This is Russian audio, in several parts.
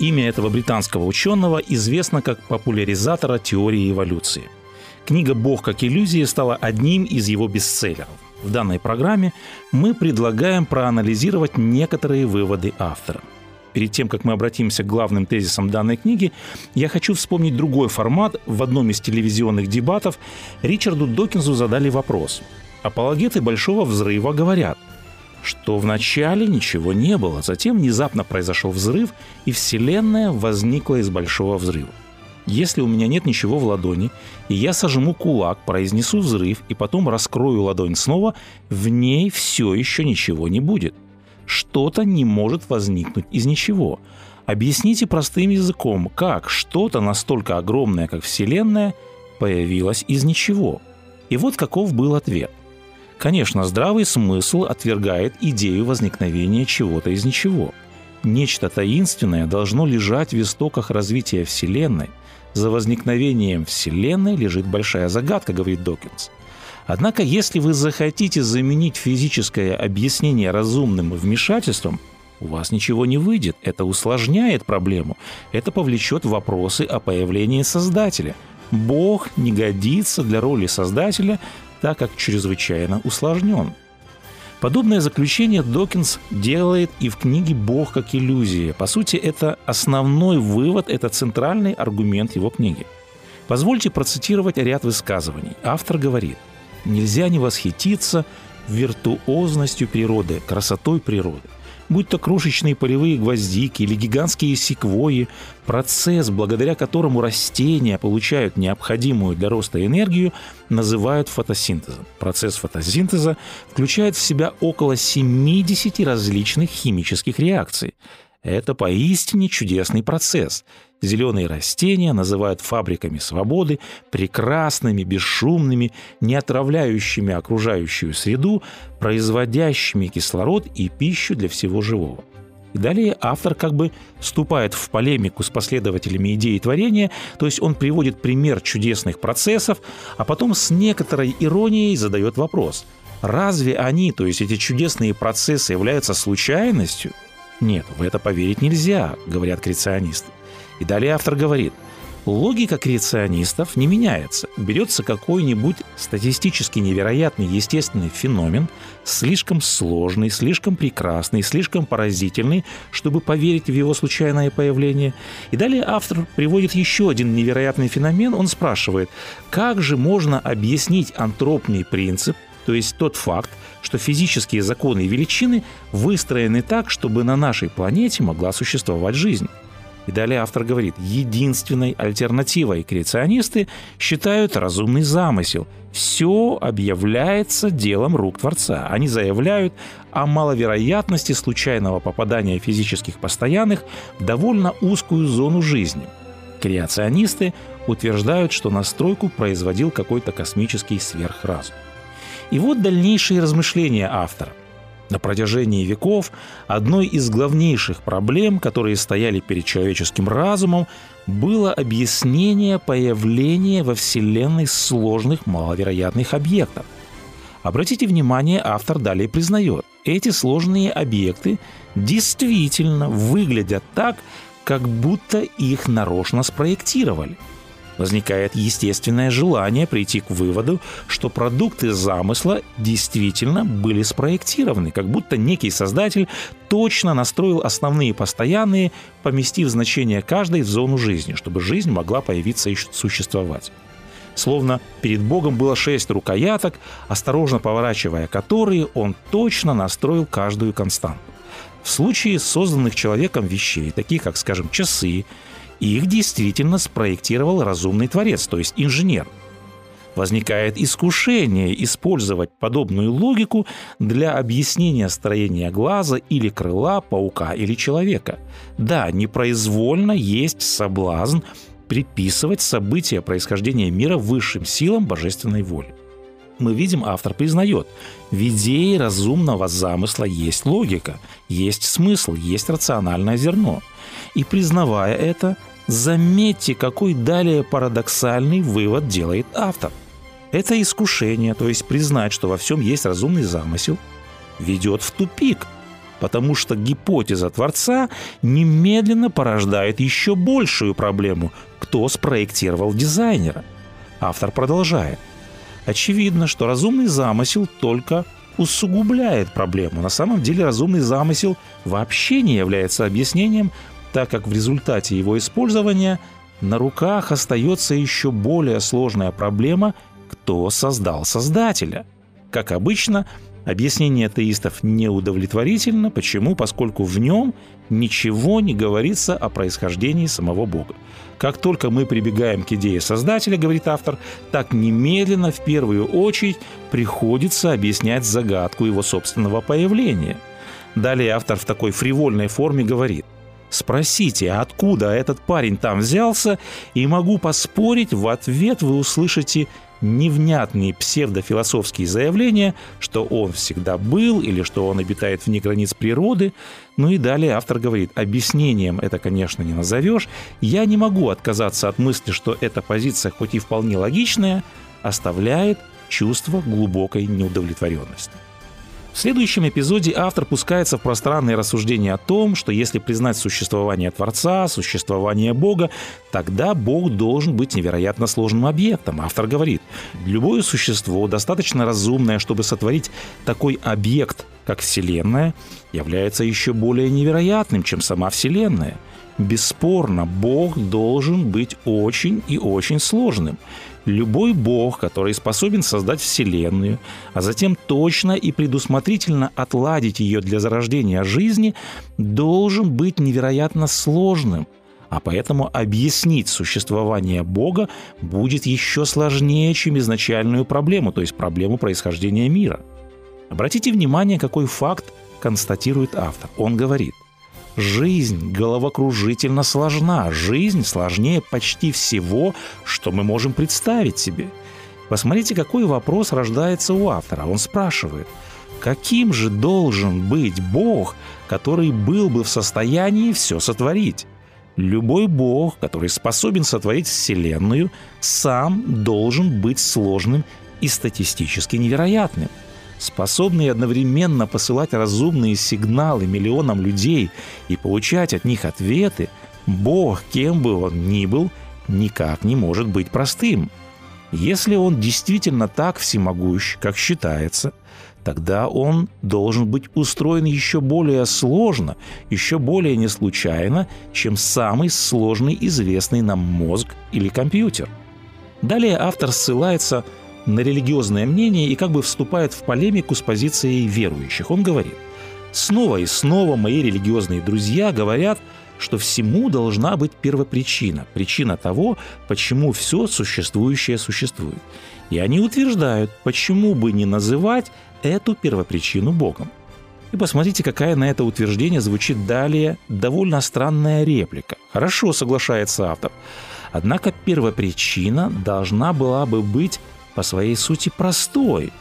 Имя этого британского ученого известно как популяризатора теории эволюции. Книга «Бог как иллюзия» стала одним из его бестселлеров. В данной программе мы предлагаем проанализировать некоторые выводы автора. Перед тем, как мы обратимся к главным тезисам данной книги, я хочу вспомнить другой формат. В одном из телевизионных дебатов Ричарду Докинзу задали вопрос. Апологеты Большого Взрыва говорят – что вначале ничего не было, затем внезапно произошел взрыв, и Вселенная возникла из большого взрыва. Если у меня нет ничего в ладони, и я сожму кулак, произнесу взрыв, и потом раскрою ладонь снова, в ней все еще ничего не будет. Что-то не может возникнуть из ничего. Объясните простым языком, как что-то настолько огромное, как Вселенная, появилось из ничего. И вот каков был ответ – Конечно, здравый смысл отвергает идею возникновения чего-то из ничего. Нечто таинственное должно лежать в истоках развития Вселенной. За возникновением Вселенной лежит большая загадка, говорит Докинс. Однако, если вы захотите заменить физическое объяснение разумным вмешательством, у вас ничего не выйдет. Это усложняет проблему. Это повлечет вопросы о появлении Создателя. Бог не годится для роли Создателя, так как чрезвычайно усложнен. Подобное заключение Докинс делает и в книге «Бог как иллюзия». По сути, это основной вывод, это центральный аргумент его книги. Позвольте процитировать ряд высказываний. Автор говорит, «Нельзя не восхититься виртуозностью природы, красотой природы будь то крошечные полевые гвоздики или гигантские секвои, процесс, благодаря которому растения получают необходимую для роста энергию, называют фотосинтезом. Процесс фотосинтеза включает в себя около 70 различных химических реакций. Это поистине чудесный процесс. Зеленые растения называют фабриками свободы, прекрасными, бесшумными, не отравляющими окружающую среду, производящими кислород и пищу для всего живого. И далее автор как бы вступает в полемику с последователями идеи творения, то есть он приводит пример чудесных процессов, а потом с некоторой иронией задает вопрос. Разве они, то есть эти чудесные процессы, являются случайностью – нет, в это поверить нельзя, говорят креационисты. И далее автор говорит, логика креационистов не меняется. Берется какой-нибудь статистически невероятный естественный феномен, слишком сложный, слишком прекрасный, слишком поразительный, чтобы поверить в его случайное появление. И далее автор приводит еще один невероятный феномен. Он спрашивает, как же можно объяснить антропный принцип, то есть тот факт, что физические законы и величины выстроены так, чтобы на нашей планете могла существовать жизнь. И далее автор говорит, единственной альтернативой креационисты считают разумный замысел. Все объявляется делом рук Творца. Они заявляют о маловероятности случайного попадания физических постоянных в довольно узкую зону жизни. Креационисты утверждают, что настройку производил какой-то космический сверхразум. И вот дальнейшие размышления автора. На протяжении веков одной из главнейших проблем, которые стояли перед человеческим разумом, было объяснение появления во Вселенной сложных маловероятных объектов. Обратите внимание, автор далее признает, эти сложные объекты действительно выглядят так, как будто их нарочно спроектировали – возникает естественное желание прийти к выводу, что продукты замысла действительно были спроектированы, как будто некий создатель точно настроил основные постоянные, поместив значение каждой в зону жизни, чтобы жизнь могла появиться и существовать. Словно перед Богом было шесть рукояток, осторожно поворачивая которые, он точно настроил каждую константу. В случае созданных человеком вещей, таких как, скажем, часы, их действительно спроектировал разумный творец, то есть инженер. Возникает искушение использовать подобную логику для объяснения строения глаза или крыла паука или человека. Да, непроизвольно есть соблазн приписывать события происхождения мира высшим силам божественной воли. Мы видим, автор признает, в идее разумного замысла есть логика, есть смысл, есть рациональное зерно. И признавая это, заметьте, какой далее парадоксальный вывод делает автор. Это искушение, то есть признать, что во всем есть разумный замысел, ведет в тупик, потому что гипотеза Творца немедленно порождает еще большую проблему – кто спроектировал дизайнера. Автор продолжает. Очевидно, что разумный замысел только усугубляет проблему. На самом деле разумный замысел вообще не является объяснением, так как в результате его использования на руках остается еще более сложная проблема, кто создал Создателя. Как обычно, Объяснение атеистов неудовлетворительно. Почему? Поскольку в нем ничего не говорится о происхождении самого Бога. Как только мы прибегаем к идее Создателя, говорит автор, так немедленно в первую очередь приходится объяснять загадку его собственного появления. Далее автор в такой фривольной форме говорит, Спросите, откуда этот парень там взялся, и могу поспорить, в ответ вы услышите невнятные псевдофилософские заявления, что он всегда был или что он обитает вне границ природы. Ну и далее автор говорит, объяснением это, конечно, не назовешь. Я не могу отказаться от мысли, что эта позиция, хоть и вполне логичная, оставляет чувство глубокой неудовлетворенности. В следующем эпизоде автор пускается в пространные рассуждения о том, что если признать существование Творца, существование Бога, тогда Бог должен быть невероятно сложным объектом. Автор говорит, любое существо, достаточно разумное, чтобы сотворить такой объект, как Вселенная, является еще более невероятным, чем сама Вселенная. Бесспорно, Бог должен быть очень и очень сложным. Любой бог, который способен создать Вселенную, а затем точно и предусмотрительно отладить ее для зарождения жизни, должен быть невероятно сложным. А поэтому объяснить существование Бога будет еще сложнее, чем изначальную проблему, то есть проблему происхождения мира. Обратите внимание, какой факт констатирует автор. Он говорит, Жизнь головокружительно сложна. Жизнь сложнее почти всего, что мы можем представить себе. Посмотрите, какой вопрос рождается у автора. Он спрашивает, каким же должен быть Бог, который был бы в состоянии все сотворить? Любой Бог, который способен сотворить Вселенную, сам должен быть сложным и статистически невероятным – способный одновременно посылать разумные сигналы миллионам людей и получать от них ответы, Бог, кем бы он ни был, никак не может быть простым. Если он действительно так всемогущ, как считается, тогда он должен быть устроен еще более сложно, еще более неслучайно, чем самый сложный известный нам мозг или компьютер. Далее автор ссылается на религиозное мнение и как бы вступает в полемику с позицией верующих. Он говорит, снова и снова мои религиозные друзья говорят, что всему должна быть первопричина, причина того, почему все существующее существует. И они утверждают, почему бы не называть эту первопричину Богом. И посмотрите, какая на это утверждение звучит далее довольно странная реплика. Хорошо, соглашается автор. Однако первопричина должна была бы быть по своей сути простой.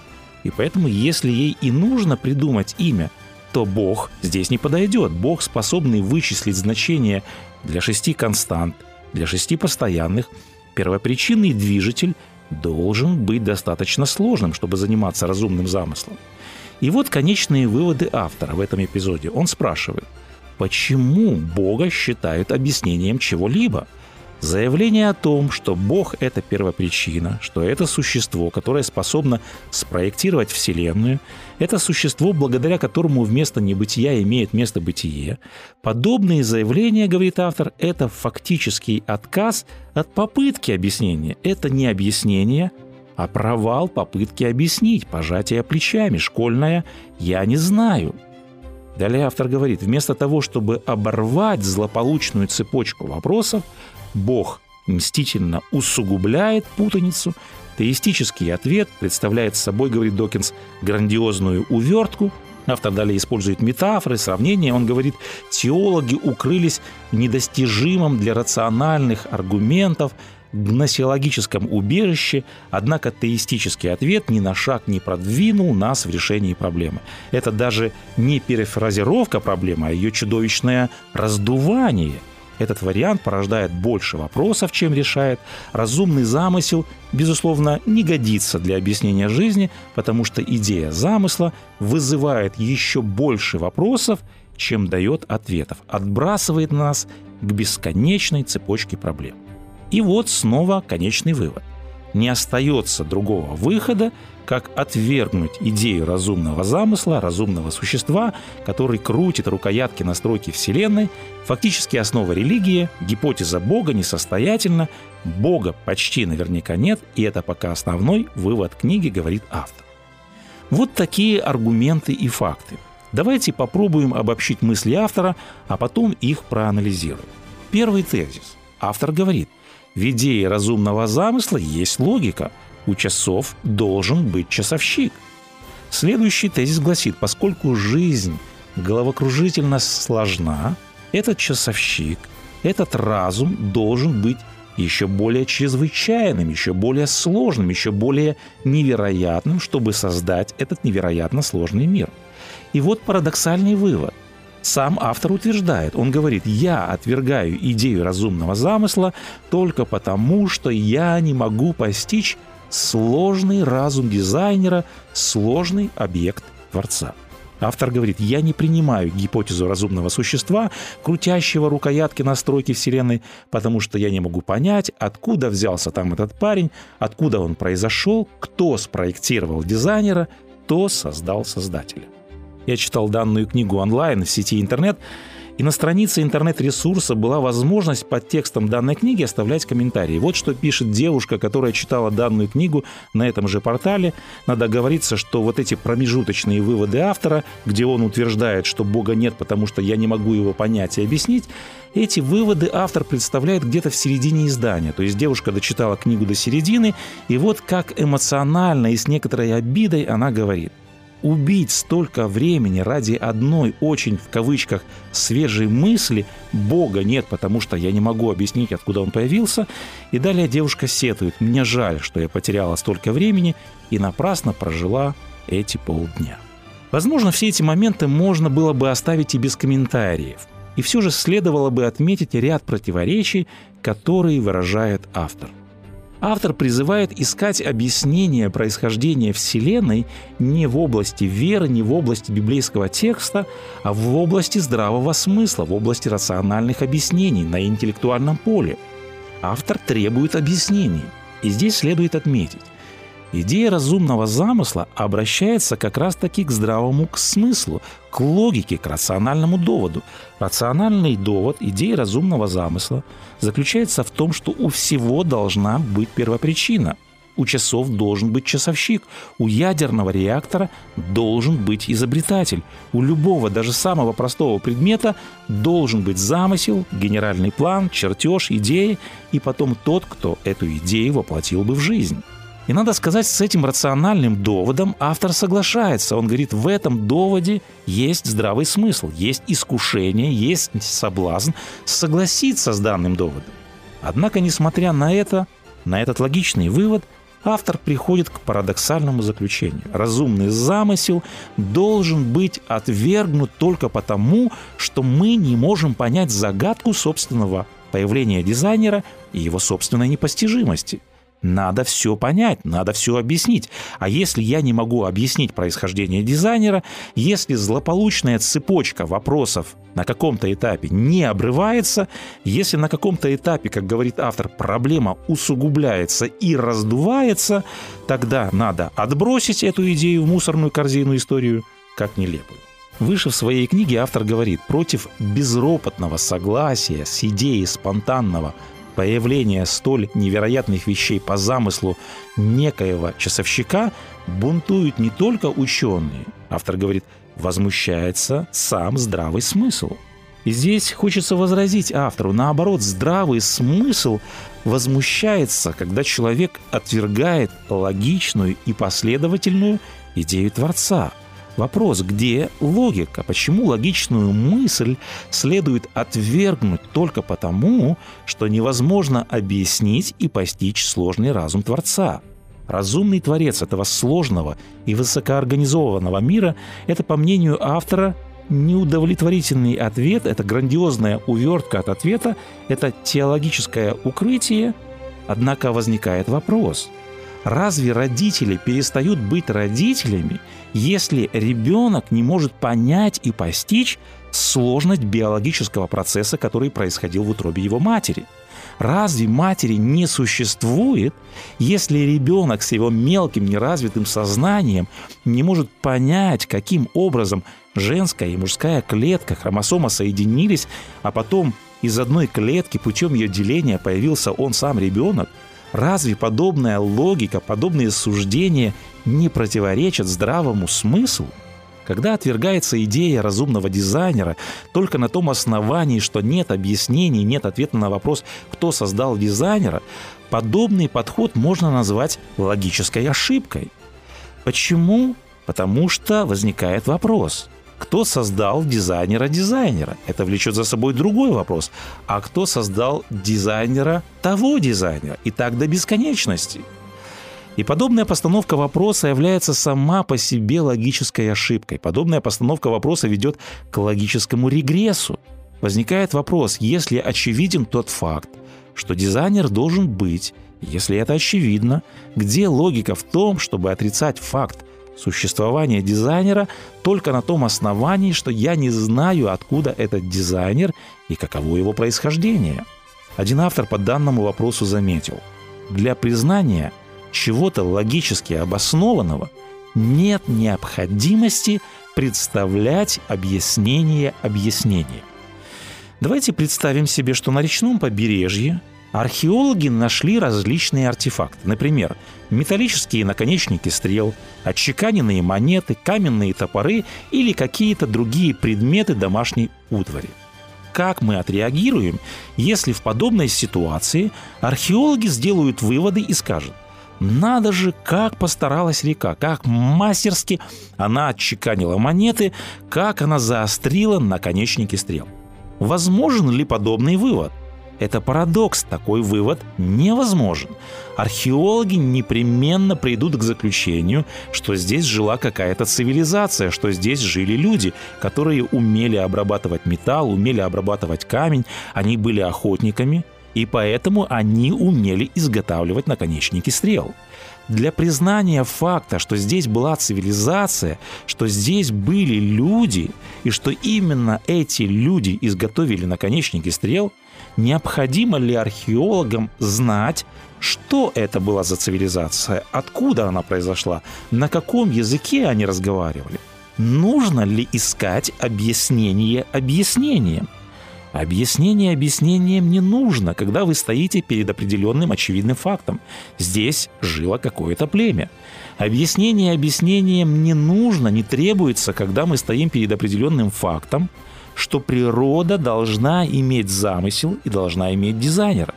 И поэтому, если ей и нужно придумать имя, то Бог здесь не подойдет. Бог, способный вычислить значение для шести констант, для шести постоянных, первопричинный движитель должен быть достаточно сложным, чтобы заниматься разумным замыслом. И вот конечные выводы автора в этом эпизоде. Он спрашивает, почему Бога считают объяснением чего-либо – Заявление о том, что Бог — это первопричина, что это существо, которое способно спроектировать Вселенную, это существо, благодаря которому вместо небытия имеет место бытие, подобные заявления, говорит автор, это фактический отказ от попытки объяснения. Это не объяснение, а провал попытки объяснить, пожатие плечами, школьное «я не знаю». Далее автор говорит, вместо того, чтобы оборвать злополучную цепочку вопросов, Бог мстительно усугубляет путаницу, теистический ответ представляет собой, говорит Докинс, грандиозную увертку, Автор далее использует метафоры, сравнения. Он говорит, теологи укрылись в недостижимом для рациональных аргументов гносеологическом убежище, однако теистический ответ ни на шаг не продвинул нас в решении проблемы. Это даже не перефразировка проблемы, а ее чудовищное раздувание – этот вариант порождает больше вопросов, чем решает. Разумный замысел, безусловно, не годится для объяснения жизни, потому что идея замысла вызывает еще больше вопросов, чем дает ответов, отбрасывает нас к бесконечной цепочке проблем. И вот снова конечный вывод. Не остается другого выхода, как отвергнуть идею разумного замысла, разумного существа, который крутит рукоятки настройки Вселенной, фактически основа религии, гипотеза Бога несостоятельна, Бога почти наверняка нет, и это пока основной вывод книги, говорит автор. Вот такие аргументы и факты. Давайте попробуем обобщить мысли автора, а потом их проанализируем. Первый тезис. Автор говорит – в идее разумного замысла есть логика. У часов должен быть часовщик. Следующий тезис гласит, поскольку жизнь головокружительно сложна, этот часовщик, этот разум должен быть еще более чрезвычайным, еще более сложным, еще более невероятным, чтобы создать этот невероятно сложный мир. И вот парадоксальный вывод. Сам автор утверждает, он говорит, я отвергаю идею разумного замысла только потому, что я не могу постичь сложный разум дизайнера, сложный объект Творца. Автор говорит, я не принимаю гипотезу разумного существа, крутящего рукоятки настройки Вселенной, потому что я не могу понять, откуда взялся там этот парень, откуда он произошел, кто спроектировал дизайнера, кто создал создателя. Я читал данную книгу онлайн в сети интернет, и на странице интернет-ресурса была возможность под текстом данной книги оставлять комментарии. Вот что пишет девушка, которая читала данную книгу на этом же портале. Надо говориться, что вот эти промежуточные выводы автора, где он утверждает, что Бога нет, потому что я не могу его понять и объяснить, эти выводы автор представляет где-то в середине издания. То есть девушка дочитала книгу до середины, и вот как эмоционально и с некоторой обидой она говорит убить столько времени ради одной очень, в кавычках, свежей мысли Бога нет, потому что я не могу объяснить, откуда он появился. И далее девушка сетует, мне жаль, что я потеряла столько времени и напрасно прожила эти полдня. Возможно, все эти моменты можно было бы оставить и без комментариев. И все же следовало бы отметить ряд противоречий, которые выражает автор – автор призывает искать объяснение происхождения Вселенной не в области веры, не в области библейского текста, а в области здравого смысла, в области рациональных объяснений на интеллектуальном поле. Автор требует объяснений. И здесь следует отметить, Идея разумного замысла обращается как раз-таки к здравому к смыслу, к логике, к рациональному доводу. Рациональный довод идеи разумного замысла заключается в том, что у всего должна быть первопричина. У часов должен быть часовщик, у ядерного реактора должен быть изобретатель, у любого, даже самого простого предмета должен быть замысел, генеральный план, чертеж, идея и потом тот, кто эту идею воплотил бы в жизнь. И надо сказать, с этим рациональным доводом автор соглашается. Он говорит, в этом доводе есть здравый смысл, есть искушение, есть соблазн согласиться с данным доводом. Однако, несмотря на это, на этот логичный вывод, автор приходит к парадоксальному заключению. Разумный замысел должен быть отвергнут только потому, что мы не можем понять загадку собственного появления дизайнера и его собственной непостижимости – надо все понять, надо все объяснить. А если я не могу объяснить происхождение дизайнера, если злополучная цепочка вопросов на каком-то этапе не обрывается, если на каком-то этапе, как говорит автор, проблема усугубляется и раздувается, тогда надо отбросить эту идею в мусорную корзину историю как нелепую. Выше в своей книге автор говорит, против безропотного согласия с идеей спонтанного появление столь невероятных вещей по замыслу некоего часовщика бунтуют не только ученые, автор говорит, возмущается сам здравый смысл. И здесь хочется возразить автору, наоборот, здравый смысл возмущается, когда человек отвергает логичную и последовательную идею Творца. Вопрос, где логика? Почему логичную мысль следует отвергнуть только потому, что невозможно объяснить и постичь сложный разум Творца? Разумный Творец этого сложного и высокоорганизованного мира – это, по мнению автора, неудовлетворительный ответ, это грандиозная увертка от ответа, это теологическое укрытие. Однако возникает вопрос – Разве родители перестают быть родителями, если ребенок не может понять и постичь сложность биологического процесса, который происходил в утробе его матери? Разве матери не существует, если ребенок с его мелким неразвитым сознанием не может понять, каким образом женская и мужская клетка хромосома соединились, а потом из одной клетки путем ее деления появился он сам ребенок? Разве подобная логика, подобные суждения не противоречат здравому смыслу? Когда отвергается идея разумного дизайнера только на том основании, что нет объяснений, нет ответа на вопрос, кто создал дизайнера, подобный подход можно назвать логической ошибкой. Почему? Потому что возникает вопрос – кто создал дизайнера дизайнера? Это влечет за собой другой вопрос. А кто создал дизайнера того дизайнера? И так до бесконечности. И подобная постановка вопроса является сама по себе логической ошибкой. Подобная постановка вопроса ведет к логическому регрессу. Возникает вопрос, если очевиден тот факт, что дизайнер должен быть, если это очевидно, где логика в том, чтобы отрицать факт существования дизайнера только на том основании, что я не знаю, откуда этот дизайнер и каково его происхождение. Один автор по данному вопросу заметил, для признания чего-то логически обоснованного нет необходимости представлять объяснение объяснения. Давайте представим себе, что на речном побережье археологи нашли различные артефакты. Например, металлические наконечники стрел, отчеканенные монеты, каменные топоры или какие-то другие предметы домашней утвари. Как мы отреагируем, если в подобной ситуации археологи сделают выводы и скажут, надо же, как постаралась река, как мастерски она отчеканила монеты, как она заострила наконечники стрел. Возможен ли подобный вывод? Это парадокс, такой вывод невозможен. Археологи непременно придут к заключению, что здесь жила какая-то цивилизация, что здесь жили люди, которые умели обрабатывать металл, умели обрабатывать камень, они были охотниками, и поэтому они умели изготавливать наконечники стрел. Для признания факта, что здесь была цивилизация, что здесь были люди, и что именно эти люди изготовили наконечники стрел – Необходимо ли археологам знать, что это была за цивилизация, откуда она произошла, на каком языке они разговаривали? Нужно ли искать объяснение объяснением? Объяснение объяснением не нужно, когда вы стоите перед определенным очевидным фактом. Здесь жило какое-то племя. Объяснение объяснением не нужно, не требуется, когда мы стоим перед определенным фактом, что природа должна иметь замысел и должна иметь дизайнера.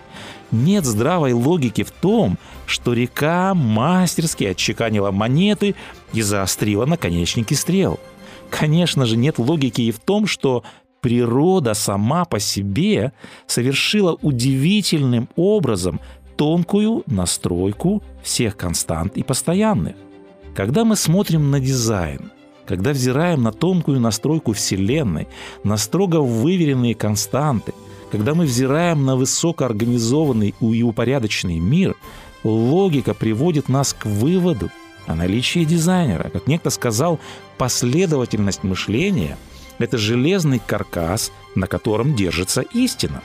Нет здравой логики в том, что река мастерски отчеканила монеты и заострила наконечники стрел. Конечно же, нет логики и в том, что природа сама по себе совершила удивительным образом тонкую настройку всех констант и постоянных. Когда мы смотрим на дизайн, когда взираем на тонкую настройку Вселенной, на строго выверенные константы, когда мы взираем на высокоорганизованный и упорядоченный мир, логика приводит нас к выводу о наличии дизайнера. Как некто сказал, последовательность мышления – это железный каркас, на котором держится истина.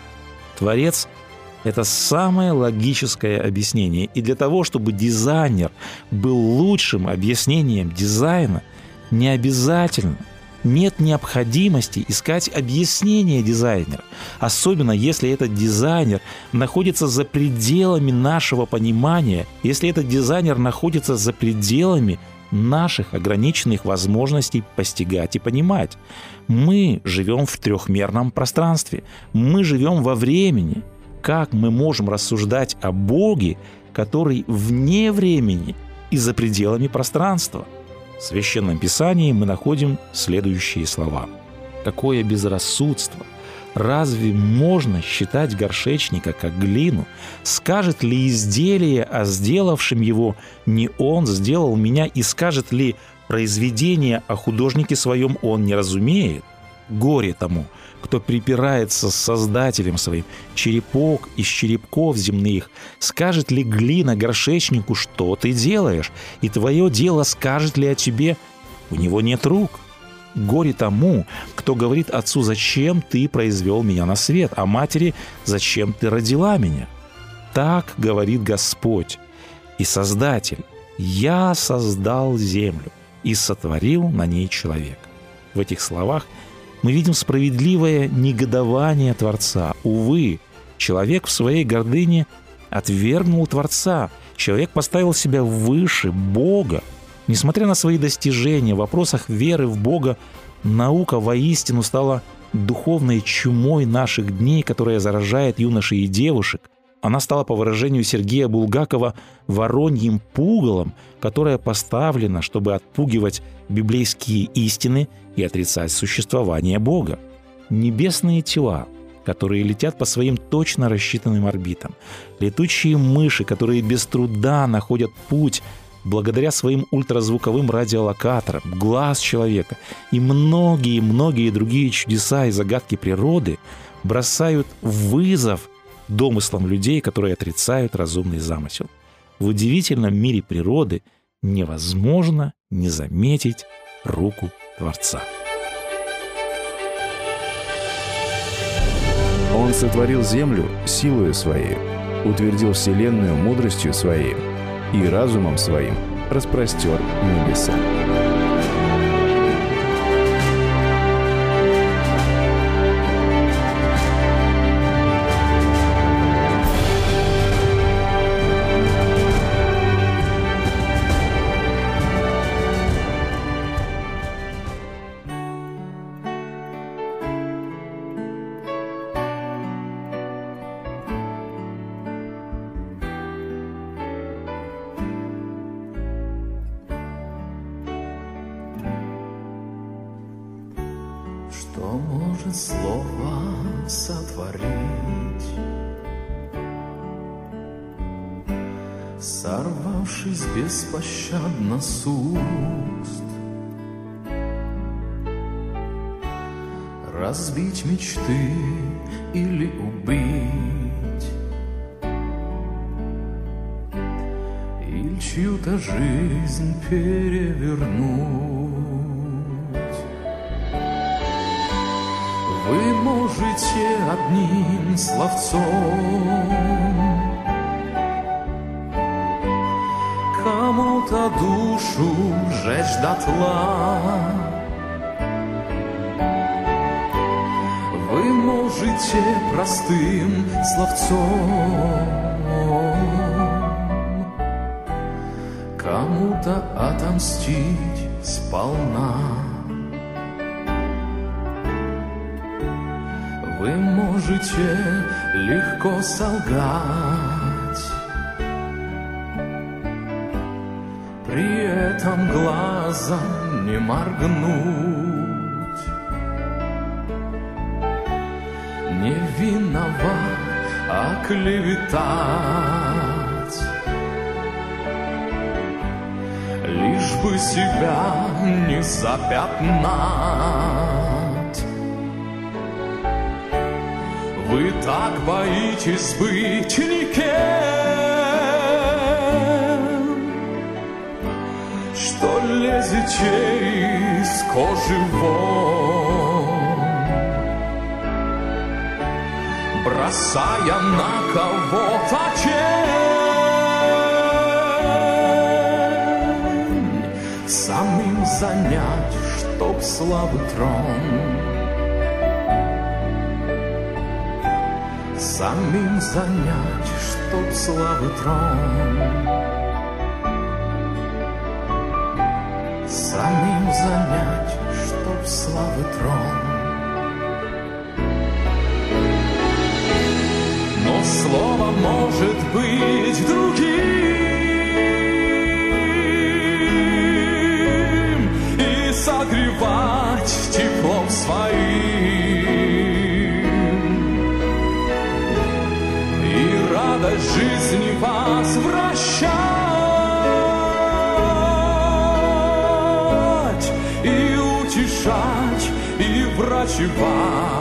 Творец – это самое логическое объяснение. И для того, чтобы дизайнер был лучшим объяснением дизайна, не обязательно. Нет необходимости искать объяснение дизайнера, особенно если этот дизайнер находится за пределами нашего понимания, если этот дизайнер находится за пределами наших ограниченных возможностей постигать и понимать. Мы живем в трехмерном пространстве, мы живем во времени. Как мы можем рассуждать о Боге, который вне времени и за пределами пространства – В Священном Писании мы находим следующие слова. «Какое безрассудство! Разве можно считать горшечника как глину? Скажет ли изделие о сделавшем его не он сделал меня, и скажет ли произведение о художнике своем он не разумеет? Горе тому, кто припирается с Создателем своим, черепок из черепков земных, скажет ли глина горшечнику, что ты делаешь, и твое дело скажет ли о тебе, у него нет рук. Горе тому, кто говорит отцу, зачем ты произвел меня на свет, а матери, зачем ты родила меня. Так говорит Господь и Создатель. Я создал землю и сотворил на ней человека. В этих словах мы видим справедливое негодование Творца. Увы, человек в своей гордыне отвергнул Творца. Человек поставил себя выше Бога. Несмотря на свои достижения в вопросах веры в Бога, наука воистину стала духовной чумой наших дней, которая заражает юношей и девушек. Она стала, по выражению Сергея Булгакова, вороньим пугалом, которое поставлено, чтобы отпугивать библейские истины и отрицать существование Бога. Небесные тела, которые летят по своим точно рассчитанным орбитам, летучие мыши, которые без труда находят путь благодаря своим ультразвуковым радиолокаторам, глаз человека и многие-многие другие чудеса и загадки природы бросают вызов домыслам людей, которые отрицают разумный замысел. В удивительном мире природы невозможно не заметить руку Творца. Он сотворил землю силою своей, утвердил вселенную мудростью своей и разумом своим распростер небеса. Сорвавшись беспощадно с уст. Разбить мечты или убить. Или чью-то жизнь перевернуть. Вы можете одним словцом Кому-то душу жечь дотла. Вы можете простым словцом Кому-то отомстить сполна. Вы можете легко солгать, При этом глазом не моргнуть, Не виноват, а клеветать, Лишь бы себя не запятнать. Вы так боитесь быть никем, Что лезете из кожи вон, Бросая на кого-то тень, Самим занять, чтоб славы трон. самим занять, чтоб славы трон. самим занять, чтоб славы трон. Но слово может быть другим и согревать теплом своим. И радость жизни вас враг. И врачевать.